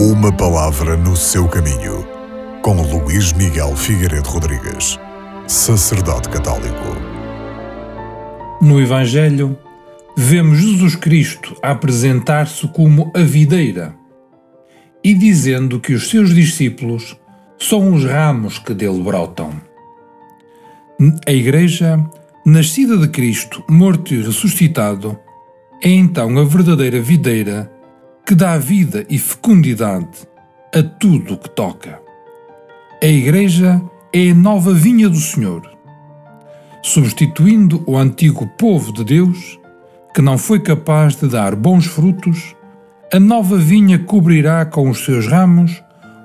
Uma palavra no seu caminho, com Luís Miguel Figueiredo Rodrigues, sacerdote católico. No Evangelho, vemos Jesus Cristo apresentar-se como a videira e dizendo que os seus discípulos são os ramos que dele brotam. A Igreja, nascida de Cristo, morto e ressuscitado, é então a verdadeira videira que dá vida e fecundidade a tudo o que toca. A Igreja é a nova vinha do Senhor, substituindo o antigo povo de Deus, que não foi capaz de dar bons frutos, a nova vinha cobrirá com os seus ramos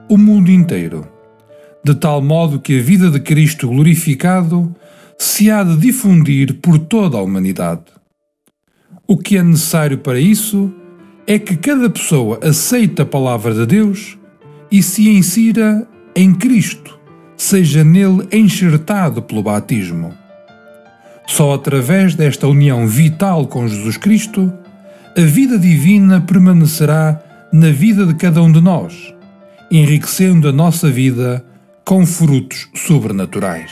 o mundo inteiro, de tal modo que a vida de Cristo glorificado se há de difundir por toda a humanidade. O que é necessário para isso é que cada pessoa aceite a palavra de Deus e se insira em Cristo, seja nele enxertado pelo batismo. Só através desta união vital com Jesus Cristo, a vida divina permanecerá na vida de cada um de nós, enriquecendo a nossa vida com frutos sobrenaturais.